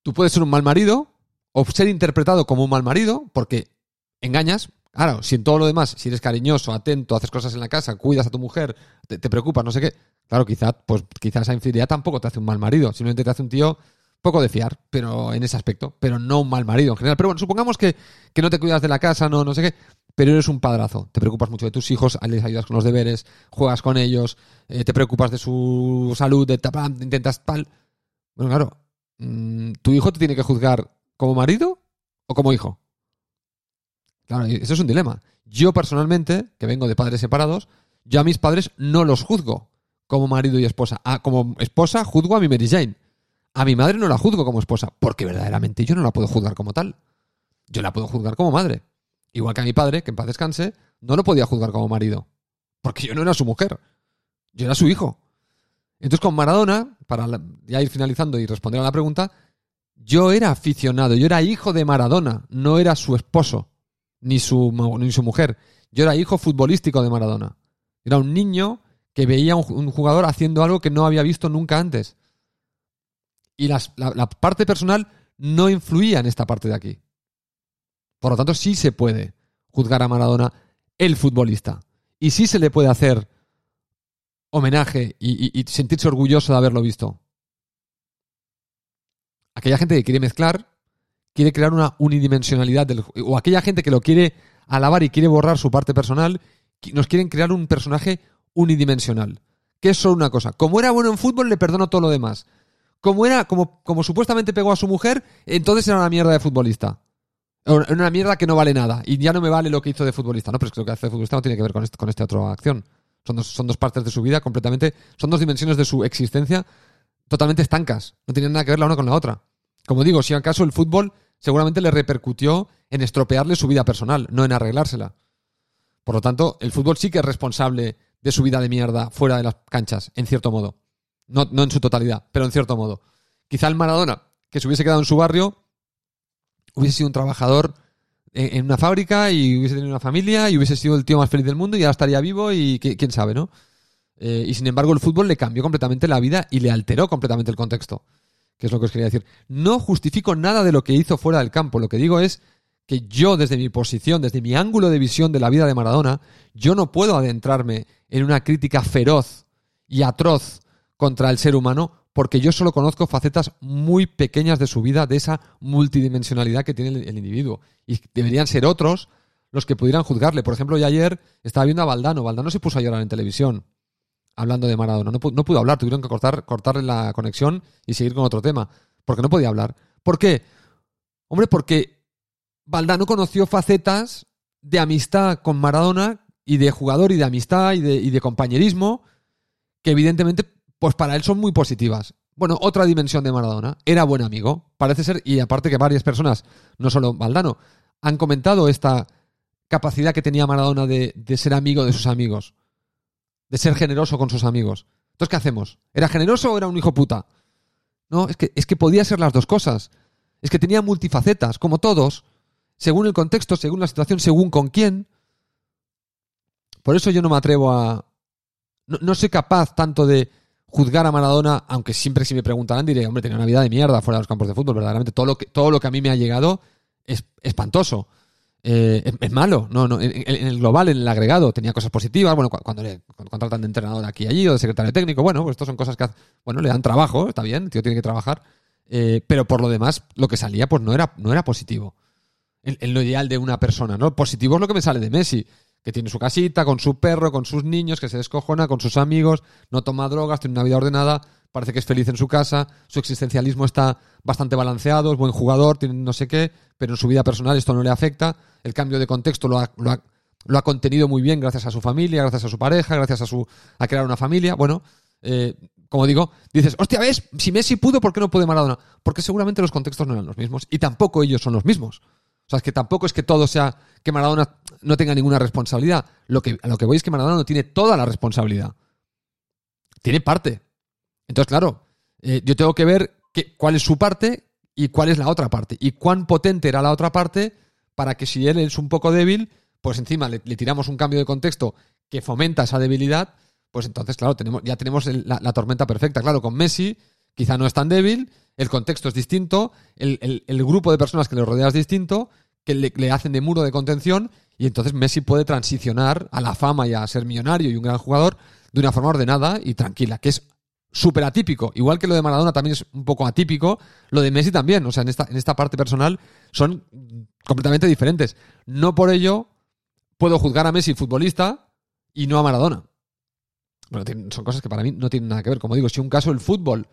Tú puedes ser un mal marido o ser interpretado como un mal marido porque engañas. Claro, si en todo lo demás, si eres cariñoso, atento, haces cosas en la casa, cuidas a tu mujer, te, preocupas, no sé qué, claro, quizás pues, quizás esa infidelidad tampoco te hace un mal marido, simplemente te hace un tío poco de fiar, pero en ese aspecto, pero no un mal marido en general. Pero bueno, supongamos que, que no te cuidas de la casa, no, no sé qué, pero eres un padrazo. Te preocupas mucho de tus hijos, les ayudas con los deberes, juegas con ellos, eh, te preocupas de su salud, de intentas tal. Bueno, claro, mm, ¿tu hijo te tiene que juzgar como marido o como hijo? Claro, eso es un dilema. Yo personalmente, que vengo de padres separados, yo a mis padres no los juzgo como marido y esposa. Ah, como esposa juzgo a mi Mary Jane. A mi madre no la juzgo como esposa, porque verdaderamente yo no la puedo juzgar como tal. Yo la puedo juzgar como madre. Igual que a mi padre, que en paz descanse, no lo podía juzgar como marido. Porque yo no era su mujer. Yo era su hijo. Entonces con Maradona, para ya ir finalizando y responder a la pregunta, yo era aficionado, yo era hijo de Maradona, no era su esposo, ni su, ni su mujer. Yo era hijo futbolístico de Maradona. Era un niño que veía un, un jugador haciendo algo que no había visto nunca antes. Y la, parte personal no influía en esta parte de aquí. Por lo tanto, sí se puede juzgar a Maradona el futbolista. Y sí se le puede hacer homenaje y, sentirse orgulloso de haberlo visto. Aquella gente que quiere mezclar, quiere crear una unidimensionalidad del, o aquella gente que lo quiere alabar y quiere borrar su parte personal, nos quieren crear un personaje unidimensional. Que es solo una cosa. Como era bueno en fútbol, le perdono todo lo demás. Como era, como, como supuestamente pegó a su mujer, entonces era una mierda de futbolista. Era una mierda que no vale nada. Y ya no me vale lo que hizo de futbolista. No, pero es que lo que hace de futbolista no tiene que ver con, este, con esta otra acción. Son dos, son dos partes de su vida completamente. Son dos dimensiones de su existencia totalmente estancas. No tienen nada que ver la una con la otra. Como digo, si acaso el fútbol seguramente le repercutió en estropearle su vida personal, no en arreglársela. Por lo tanto, el fútbol sí que es responsable de su vida de mierda fuera de las canchas, en cierto modo. No, no en su totalidad, pero en cierto modo. Quizá el Maradona, que se hubiese quedado en su barrio, hubiese sido un trabajador en, una fábrica y hubiese tenido una familia y hubiese sido el tío más feliz del mundo y ya estaría vivo y quién sabe, ¿no? Eh, y sin embargo el fútbol le cambió completamente la vida y le alteró completamente el contexto, que es lo que os quería decir. No justifico nada de lo que hizo fuera del campo, lo que digo es que yo desde mi posición, desde mi ángulo de visión de la vida de Maradona, yo no puedo adentrarme en una crítica feroz y atroz contra el ser humano porque yo solo conozco facetas muy pequeñas de su vida, de esa multidimensionalidad que tiene el, individuo. Y deberían ser otros los que pudieran juzgarle. Por ejemplo, yo ayer estaba viendo a Valdano. Valdano se puso a llorar en televisión hablando de Maradona. No, no pudo hablar, tuvieron que cortar, cortarle la conexión y seguir con otro tema. Porque no podía hablar. ¿Por qué? Hombre, porque Valdano conoció facetas de amistad con Maradona y de jugador y de amistad y de, y de compañerismo que evidentemente pues para él son muy positivas. Bueno, otra dimensión de Maradona. Era buen amigo. Parece ser, y aparte que varias personas, no solo Valdano, han comentado esta capacidad que tenía Maradona de, ser amigo de sus amigos. De ser generoso con sus amigos. Entonces, ¿qué hacemos? ¿Era generoso o era un hijo puta? No, es que, es que podía ser las dos cosas. Es que tenía multifacetas, como todos, según el contexto, según la situación, según con quién. Por eso yo no me atrevo a. no soy capaz tanto de, juzgar a Maradona, aunque siempre si me preguntarán diré, hombre, tenía una vida de mierda fuera de los campos de fútbol, verdaderamente todo lo que, todo lo que a mí me ha llegado es espantoso. Eh, es, malo, no, no, en, el global, en el agregado, tenía cosas positivas, bueno, cuando le contratan de entrenador aquí y allí o de secretario técnico, bueno, pues estas son cosas que, bueno, le dan trabajo, está bien, el tío tiene que trabajar, eh, pero por lo demás, lo que salía, pues no era, no era positivo. En, lo ideal de una persona, ¿no? Positivo es lo que me sale de Messi que tiene su casita, con su perro, con sus niños, que se descojona, con sus amigos, no toma drogas, tiene una vida ordenada, parece que es feliz en su casa, su existencialismo está bastante balanceado, es buen jugador, tiene no sé qué, pero en su vida personal esto no le afecta, el cambio de contexto lo ha, lo ha, contenido muy bien gracias a su familia, gracias a su pareja, gracias a, su, a crear una familia, bueno, eh, como digo, dices, hostia, ¿ves? Si Messi pudo, ¿por qué no puede Maradona? Porque seguramente los contextos no eran los mismos y tampoco ellos son los mismos. O sea, es que tampoco es que todo sea que Maradona no tenga ninguna responsabilidad. Lo que, a lo que voy es que Maradona no tiene toda la responsabilidad. Tiene parte. Entonces, claro, eh, yo tengo que ver cuál es su parte y cuál es la otra parte. Y cuán potente era la otra parte para que si él es un poco débil, pues encima le, tiramos un cambio de contexto que fomenta esa debilidad, pues entonces, claro, tenemos, ya tenemos la, tormenta perfecta. Claro, con Messi quizá no es tan débil el contexto es distinto, el, grupo de personas que le rodea es distinto, que le, hacen de muro de contención, y entonces Messi puede transicionar a la fama y a ser millonario y un gran jugador de una forma ordenada y tranquila, que es súper atípico. Igual que lo de Maradona también es un poco atípico, lo de Messi también. O sea, en esta, en esta parte personal son completamente diferentes. No por ello puedo juzgar a Messi futbolista y no a Maradona. Bueno, son cosas que para mí no tienen nada que ver. Como digo, si un caso el fútbol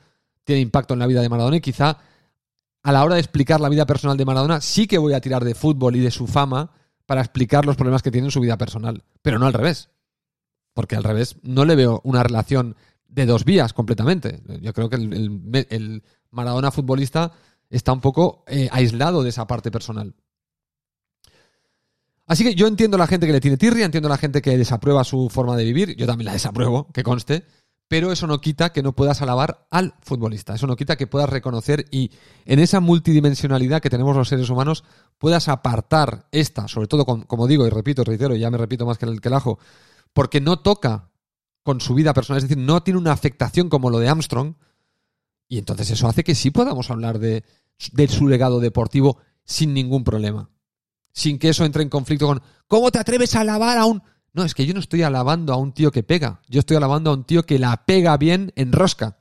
tiene impacto en la vida de Maradona y quizá a la hora de explicar la vida personal de Maradona sí que voy a tirar de fútbol y de su fama para explicar los problemas que tiene en su vida personal, pero no al revés. Porque al revés no le veo una relación de dos vías completamente. Yo creo que el, Maradona futbolista está un poco eh, aislado de esa parte personal. Así que yo entiendo a la gente que le tiene tirria, entiendo a la gente que desaprueba su forma de vivir, yo también la desapruebo, que conste, pero eso no quita que no puedas alabar al futbolista, eso no quita que puedas reconocer y en esa multidimensionalidad que tenemos los seres humanos puedas apartar esta, sobre todo como digo y repito, reitero, ya me repito más que el, que ajo, porque no toca con su vida personal, es decir, no tiene una afectación como lo de Armstrong, y entonces eso hace que sí podamos hablar de, de su legado deportivo sin ningún problema, sin que eso entre en conflicto con ¿cómo te atreves a alabar a un no, es que yo no estoy alabando a un tío que pega. Yo estoy alabando a un tío que la pega bien en rosca.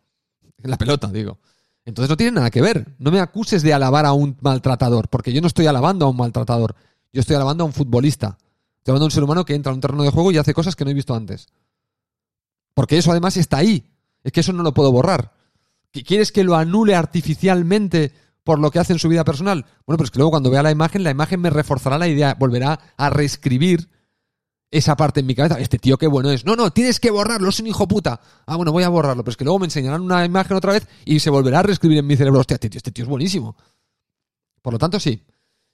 En la pelota, digo. Entonces no tiene nada que ver. No me acuses de alabar a un maltratador, porque yo no estoy alabando a un maltratador. Yo estoy alabando a un futbolista. Estoy alabando a un ser humano que entra a un terreno de juego y hace cosas que no he visto antes. Porque eso además está ahí. Es que eso no lo puedo borrar. ¿Quieres que lo anule artificialmente por lo que hace en su vida personal? Bueno, pero es que luego cuando vea la imagen, la imagen me reforzará la idea, volverá a reescribir esa parte en mi cabeza. Este tío qué bueno es. No, no, tienes que borrarlo, es un hijo puta. Ah, bueno, voy a borrarlo, pero es que luego me enseñarán una imagen otra vez y se volverá a reescribir en mi cerebro. Hostia, este tío, este tío es buenísimo. Por lo tanto, sí.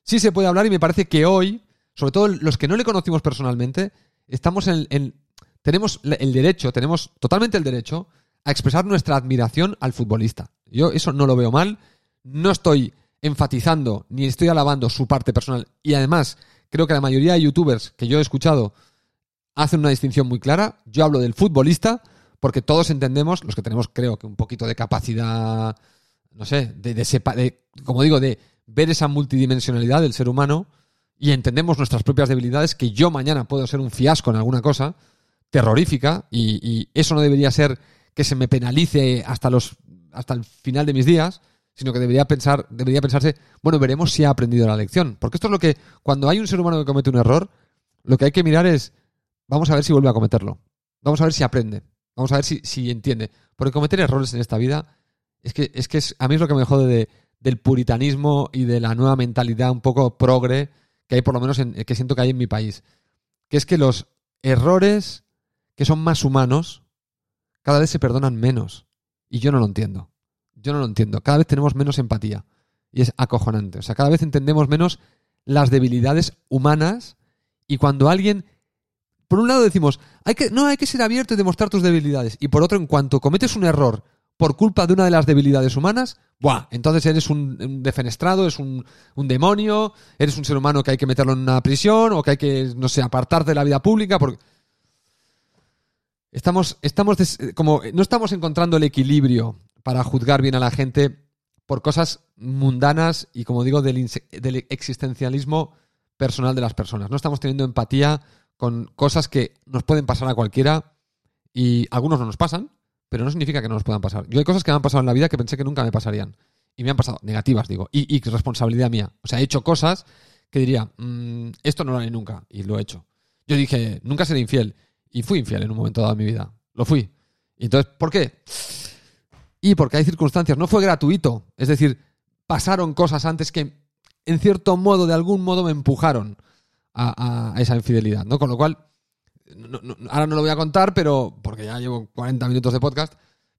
Sí se puede hablar y me parece que hoy, sobre todo los que no le conocimos personalmente, estamos en, tenemos el derecho, tenemos totalmente el derecho a expresar nuestra admiración al futbolista. Yo eso no lo veo mal, no estoy enfatizando ni estoy alabando su parte personal y además creo que la mayoría de youtubers que yo he escuchado hacen una distinción muy clara. Yo hablo del futbolista porque todos entendemos, los que tenemos creo que un poquito de capacidad, no sé, de, de como digo, de ver esa multidimensionalidad del ser humano y entendemos nuestras propias debilidades, que yo mañana puedo ser un fiasco en alguna cosa terrorífica y, eso no debería ser que se me penalice hasta los hasta el final de mis días, sino que debería pensar debería pensarse, bueno, veremos si ha aprendido la lección, porque esto es lo que cuando hay un ser humano que comete un error, lo que hay que mirar es vamos a ver si vuelve a cometerlo. Vamos a ver si aprende. Vamos a ver si, si entiende. Porque cometer errores en esta vida es que es que es, a mí es lo que me jode de, del puritanismo y de la nueva mentalidad un poco progre que hay por lo menos en, que siento que hay en mi país. Que es que los errores que son más humanos cada vez se perdonan menos. Y yo no lo entiendo. Yo no lo entiendo. Cada vez tenemos menos empatía. Y es acojonante. O sea, cada vez entendemos menos las debilidades humanas. Y cuando alguien. Por un lado decimos, hay que, no, hay que ser abierto y demostrar tus debilidades. Y por otro, en cuanto cometes un error por culpa de una de las debilidades humanas, ¡buah! Entonces eres un, defenestrado, es un, demonio, eres un ser humano que hay que meterlo en una prisión o que hay que, no sé, apartarte de la vida pública porque... Estamos, estamos como, no estamos encontrando el equilibrio para juzgar bien a la gente por cosas mundanas y, como digo, del, del existencialismo personal de las personas. No estamos teniendo empatía con cosas que nos pueden pasar a cualquiera y algunos no nos pasan, pero no significa que no nos puedan pasar. Yo hay cosas que me han pasado en la vida que pensé que nunca me pasarían. Y me han pasado, negativas, digo. Y, responsabilidad mía. O sea, he hecho cosas que diría, mm, esto no lo haré nunca. Y lo he hecho. Yo dije, nunca seré infiel. Y fui infiel en un momento dado de mi vida. Lo fui. Y entonces, ¿por qué? Y porque hay circunstancias. No fue gratuito. Es decir, pasaron cosas antes que, en cierto modo, de algún modo, me empujaron a, a esa infidelidad. ¿no? Con lo cual, ahora no lo voy a contar, pero porque ya llevo 40 minutos de podcast,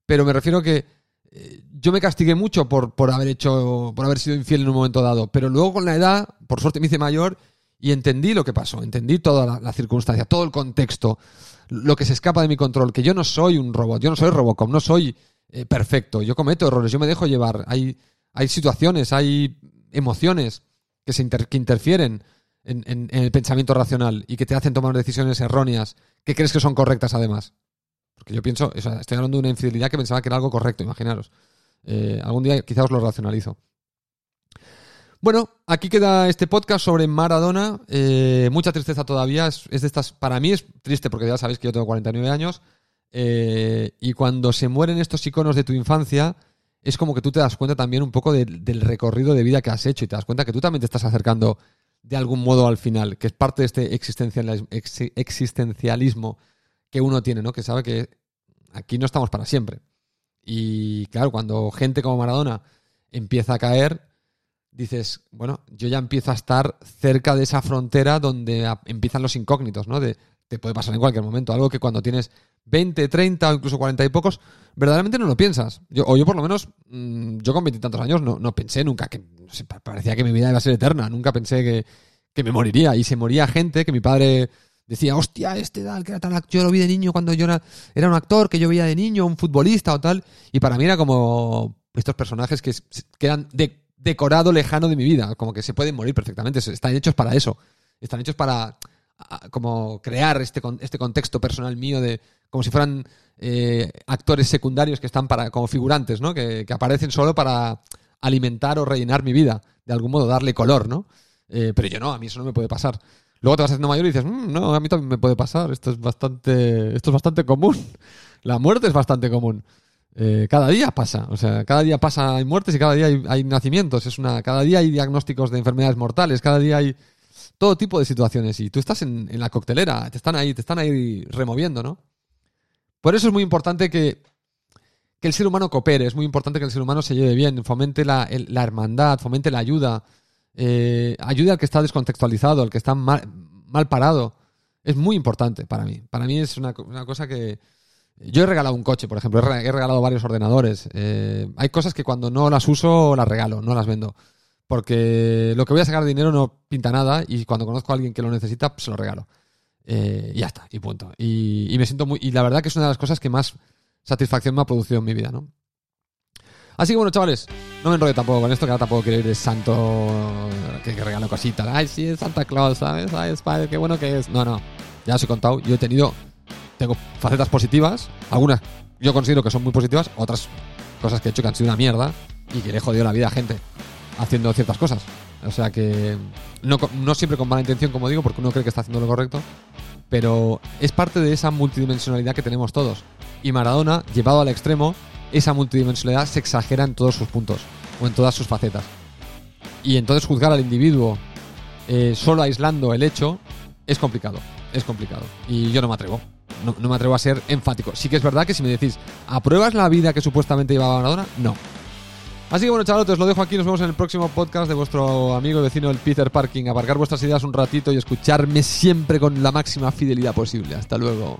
pero me refiero que eh, yo me castigué mucho por, por haber hecho, por haber sido infiel en un momento dado, pero luego con la edad, por suerte me hice mayor y entendí lo que pasó, entendí toda la, circunstancia, todo el contexto, lo que se escapa de mi control, que yo no soy un robot, yo no soy Robocop, no soy eh, perfecto, yo cometo errores, yo me dejo llevar, hay, hay situaciones, hay emociones que, se que interfieren en, el pensamiento racional y que te hacen tomar decisiones erróneas que crees que son correctas además. Porque yo pienso, estoy hablando de una infidelidad que pensaba que era algo correcto, imaginaros. Eh, algún día quizá os lo racionalizo. Bueno, aquí queda este podcast sobre Maradona. Eh, mucha tristeza todavía. Es, de estas. Para mí es triste porque ya sabéis que yo tengo 49 años. Eh, y cuando se mueren estos iconos de tu infancia, es como que tú te das cuenta también un poco del recorrido de vida que has hecho y te das cuenta que tú también te estás acercando de algún modo al final, que es parte de este existencialismo que uno tiene, ¿no? Que sabe que aquí no estamos para siempre. Y claro, cuando gente como Maradona empieza a caer, dices, bueno, yo ya empiezo a estar cerca de esa frontera donde empiezan los incógnitos, ¿no? De, te puede pasar en cualquier momento, algo que cuando tienes 20, 30 o incluso 40 y pocos, verdaderamente no lo piensas. Yo, o yo por lo menos, mm, yo con veintitantos años no, no, pensé nunca que, parecía que mi vida iba a ser eterna, nunca pensé que, que, me moriría. Y se moría gente que mi padre decía, hostia, este tal, que era tal, yo lo vi de niño cuando yo era, un actor que yo veía de niño, un futbolista o tal. Y para mí era como estos personajes que quedan de, decorado lejano de mi vida, como que se pueden morir perfectamente, están hechos para eso, están hechos para como crear este, este contexto personal mío de como si fueran eh, actores secundarios que están para como figurantes, ¿no? Que, aparecen solo para alimentar o rellenar mi vida, de algún modo, darle color, ¿no? Eh, pero yo no, a mí eso no me puede pasar. Luego te vas haciendo mayor y dices, mm, no, a mí también me puede pasar, esto es bastante, esto es bastante común. La muerte es bastante común. Eh, cada día pasa, o sea, cada día pasa hay muertes y cada día hay, hay, nacimientos, es una, cada día hay diagnósticos de enfermedades mortales, cada día hay todo tipo de situaciones y tú estás en, la coctelera, te están ahí, te están ahí removiendo, ¿no? Por eso es muy importante que, que el ser humano coopere, es muy importante que el ser humano se lleve bien, fomente la, hermandad, fomente la ayuda, eh, ayude al que está descontextualizado, al que está mal, parado. Es muy importante para mí. Para mí es una, cosa que... Yo he regalado un coche, por ejemplo, he regalado varios ordenadores. Eh, hay cosas que cuando no las uso las regalo, no las vendo. Porque lo que voy a sacar de dinero no pinta nada y cuando conozco a alguien que lo necesita, pues se lo regalo. Eh, y ya está, y punto. Y, me siento muy. Y la verdad que es una de las cosas que más satisfacción me ha producido en mi vida, ¿no? Así que bueno, chavales, no me enrollo tampoco con esto, que ahora tampoco quiero ir de santo que, que regalo cositas. Ay, sí, es Santa Claus, ¿sabes? Ay, padre, qué bueno que es. No, no, ya os he contado, yo he tenido. Tengo facetas positivas, algunas yo considero que son muy positivas, otras cosas que he hecho que han sido una mierda y que le he jodido la vida a gente haciendo ciertas cosas. O sea que no, no siempre con mala intención, como digo, porque uno cree que está haciendo lo correcto, pero es parte de esa multidimensionalidad que tenemos todos. Y Maradona, llevado al extremo, esa multidimensionalidad se exagera en todos sus puntos o en todas sus facetas. Y entonces juzgar al individuo eh, solo aislando el hecho es complicado, es complicado. Y yo no me atrevo, no, no, me atrevo a ser enfático. Sí que es verdad que si me decís, ¿apruebas la vida que supuestamente llevaba Maradona? No. Así que bueno, chavales, lo dejo aquí. Nos vemos en el próximo podcast de vuestro amigo y vecino, el Peter Parking. Aparcar vuestras ideas un ratito y escucharme siempre con la máxima fidelidad posible. Hasta luego.